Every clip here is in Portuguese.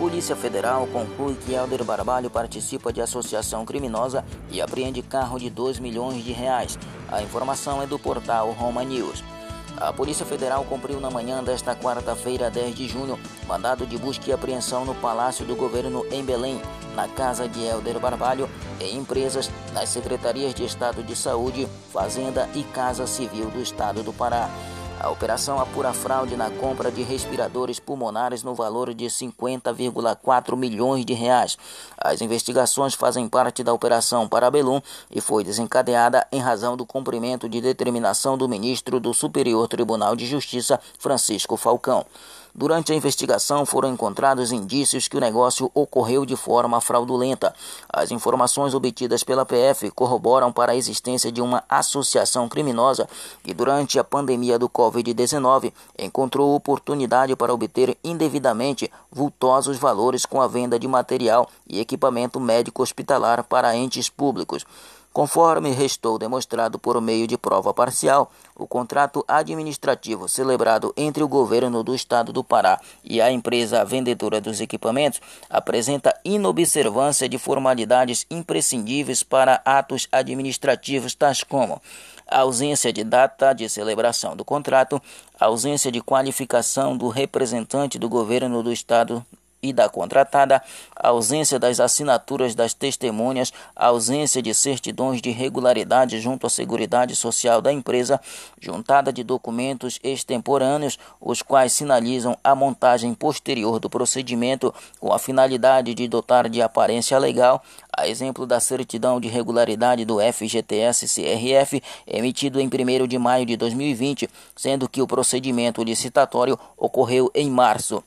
Polícia Federal conclui que Helder Barbalho participa de associação criminosa e apreende carro de 2 milhões de reais. A informação é do portal Roma News. A Polícia Federal cumpriu na manhã desta quarta-feira, 10 de junho, mandado de busca e apreensão no Palácio do Governo em Belém, na casa de Helder Barbalho, em empresas, nas secretarias de Estado de Saúde, Fazenda e Casa Civil do Estado do Pará. A operação apura fraude na compra de respiradores pulmonares no valor de 50,4 milhões de reais. As investigações fazem parte da Operação Parabelum e foi desencadeada em razão do cumprimento de determinação do ministro do Superior Tribunal de Justiça, Francisco Falcão. Durante a investigação foram encontrados indícios que o negócio ocorreu de forma fraudulenta. As informações obtidas pela PF corroboram para a existência de uma associação criminosa que, durante a pandemia do Covid-19, encontrou oportunidade para obter indevidamente vultosos valores com a venda de material e equipamento médico hospitalar para entes públicos. Conforme restou demonstrado por meio de prova parcial, o contrato administrativo celebrado entre o governo do estado do Pará e a empresa vendedora dos equipamentos apresenta inobservância de formalidades imprescindíveis para atos administrativos tais como ausência de data de celebração do contrato, ausência de qualificação do representante do governo do estado e da contratada, ausência das assinaturas das testemunhas, ausência de certidões de regularidade junto à Seguridade Social da empresa, juntada de documentos extemporâneos, os quais sinalizam a montagem posterior do procedimento com a finalidade de dotar de aparência legal, a exemplo da certidão de regularidade do FGTS-CRF, emitido em 1 de maio de 2020, sendo que o procedimento licitatório ocorreu em março.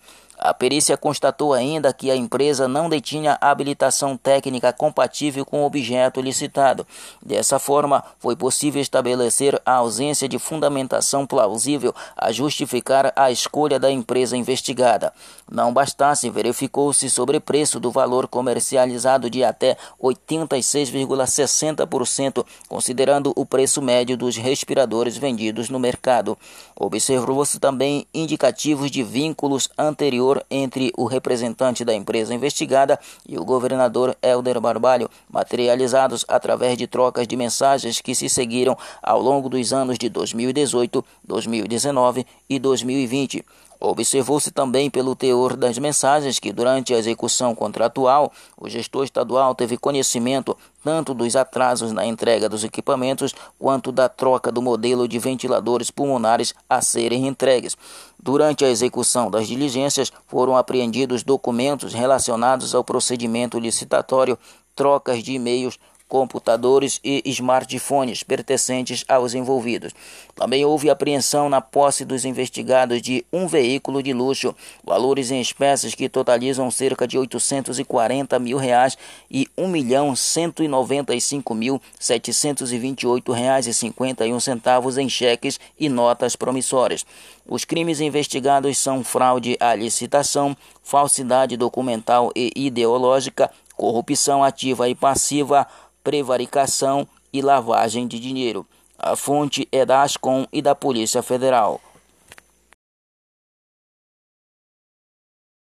A perícia constatou ainda que a empresa não detinha habilitação técnica compatível com o objeto licitado. Dessa forma, foi possível estabelecer a ausência de fundamentação plausível a justificar a escolha da empresa investigada. Não bastasse, verificou-se sobrepreço do valor comercializado de até 86,60%, considerando o preço médio dos respiradores vendidos no mercado. Observou-se também indicativos de vínculos anteriores entre o representante da empresa investigada e o governador Helder Barbalho, materializados através de trocas de mensagens que se seguiram ao longo dos anos de 2018, 2019 e 2020. Observou-se também pelo teor das mensagens que, durante a execução contratual, o gestor estadual teve conhecimento tanto dos atrasos na entrega dos equipamentos quanto da troca do modelo de ventiladores pulmonares a serem entregues. Durante a execução das diligências, foram apreendidos documentos relacionados ao procedimento licitatório, trocas de e-mails, computadores e smartphones pertencentes aos envolvidos. Também houve apreensão na posse dos investigados de um veículo de luxo, valores em espécies que totalizam cerca de 840 mil reais e 1 milhão 195 mil 728 reais e 51 centavos em cheques e notas promissórias. Os crimes investigados são fraude à licitação, falsidade documental e ideológica, corrupção ativa e passiva, prevaricação e lavagem de dinheiro. A fonte é da Ascom e da Polícia Federal.